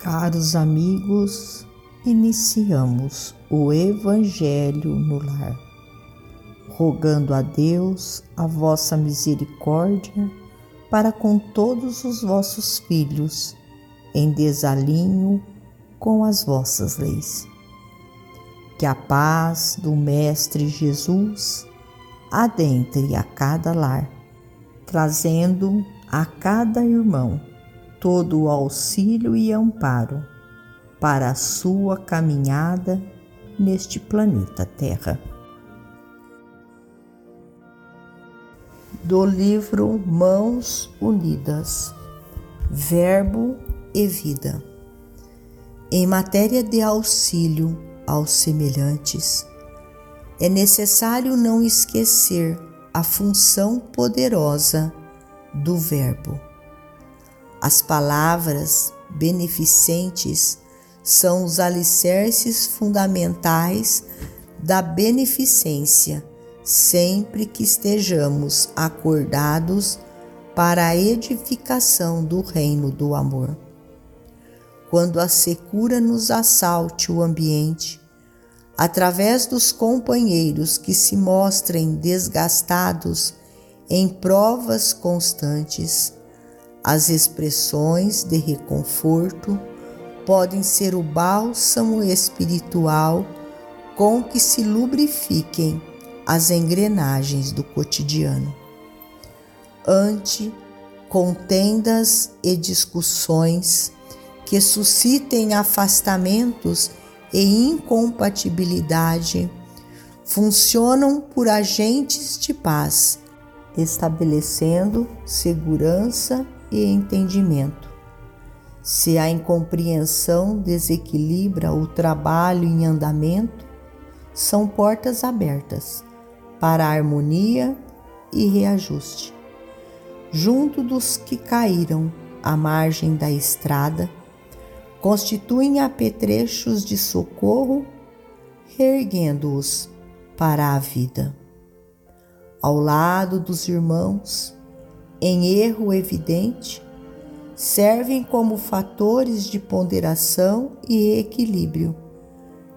Caros amigos, iniciamos o Evangelho no lar, rogando a Deus a vossa misericórdia para com todos os vossos filhos, em desalinho com as vossas leis. Que a paz do Mestre Jesus adentre a cada lar, trazendo a cada irmão todo o auxílio e amparo para a sua caminhada neste planeta Terra. Do livro Mãos Unidas, Verbo e Vida. Em matéria de auxílio aos semelhantes, é necessário não esquecer a função poderosa do Verbo as palavras beneficentes são os alicerces fundamentais da beneficência, sempre que estejamos acordados para a edificação do reino do amor. Quando a secura nos assalte o ambiente, através dos companheiros que se mostrem desgastados em provas constantes, as expressões de reconforto podem ser o bálsamo espiritual com que se lubrifiquem as engrenagens do cotidiano. Ante contendas e discussões que suscitem afastamentos e incompatibilidade, funcionam por agentes de paz, estabelecendo segurança e entendimento. Se a incompreensão desequilibra o trabalho em andamento, são portas abertas para harmonia e reajuste. Junto dos que caíram à margem da estrada, constituem apetrechos de socorro, reerguendo-os para a vida. Ao lado dos irmãos, em erro evidente, servem como fatores de ponderação e equilíbrio,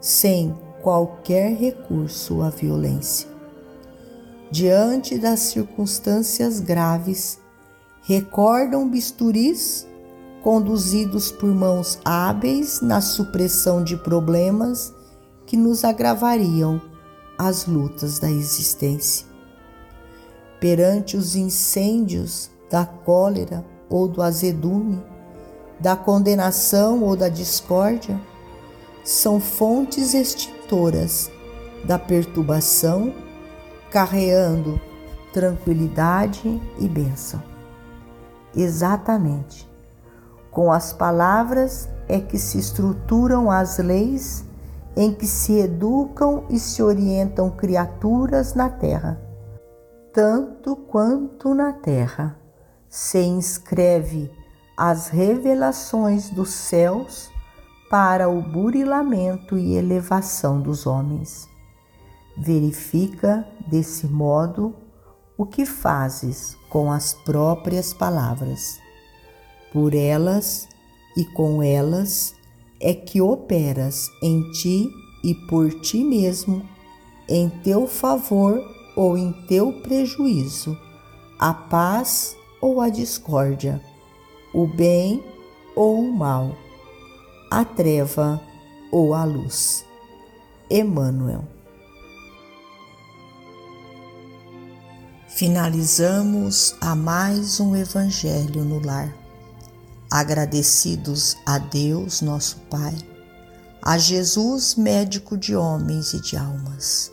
sem qualquer recurso à violência. Diante das circunstâncias graves, recordam bisturis conduzidos por mãos hábeis na supressão de problemas que nos agravariam as lutas da existência perante os incêndios da cólera ou do azedume, da condenação ou da discórdia, são fontes extintoras da perturbação, carreando tranquilidade e bênção. Exatamente. Com as palavras é que se estruturam as leis em que se educam e se orientam criaturas na terra tanto quanto na terra, se inscreve as revelações dos céus para o burilamento e elevação dos homens. Verifica desse modo o que fazes com as próprias palavras. Por elas e com elas é que operas em ti e por ti mesmo, em teu favor ou em teu prejuízo, a paz ou a discórdia, o bem ou o mal, a treva ou a luz. Emmanuel. Finalizamos a mais um Evangelho no Lar. Agradecidos a Deus, nosso Pai, a Jesus, médico de homens e de almas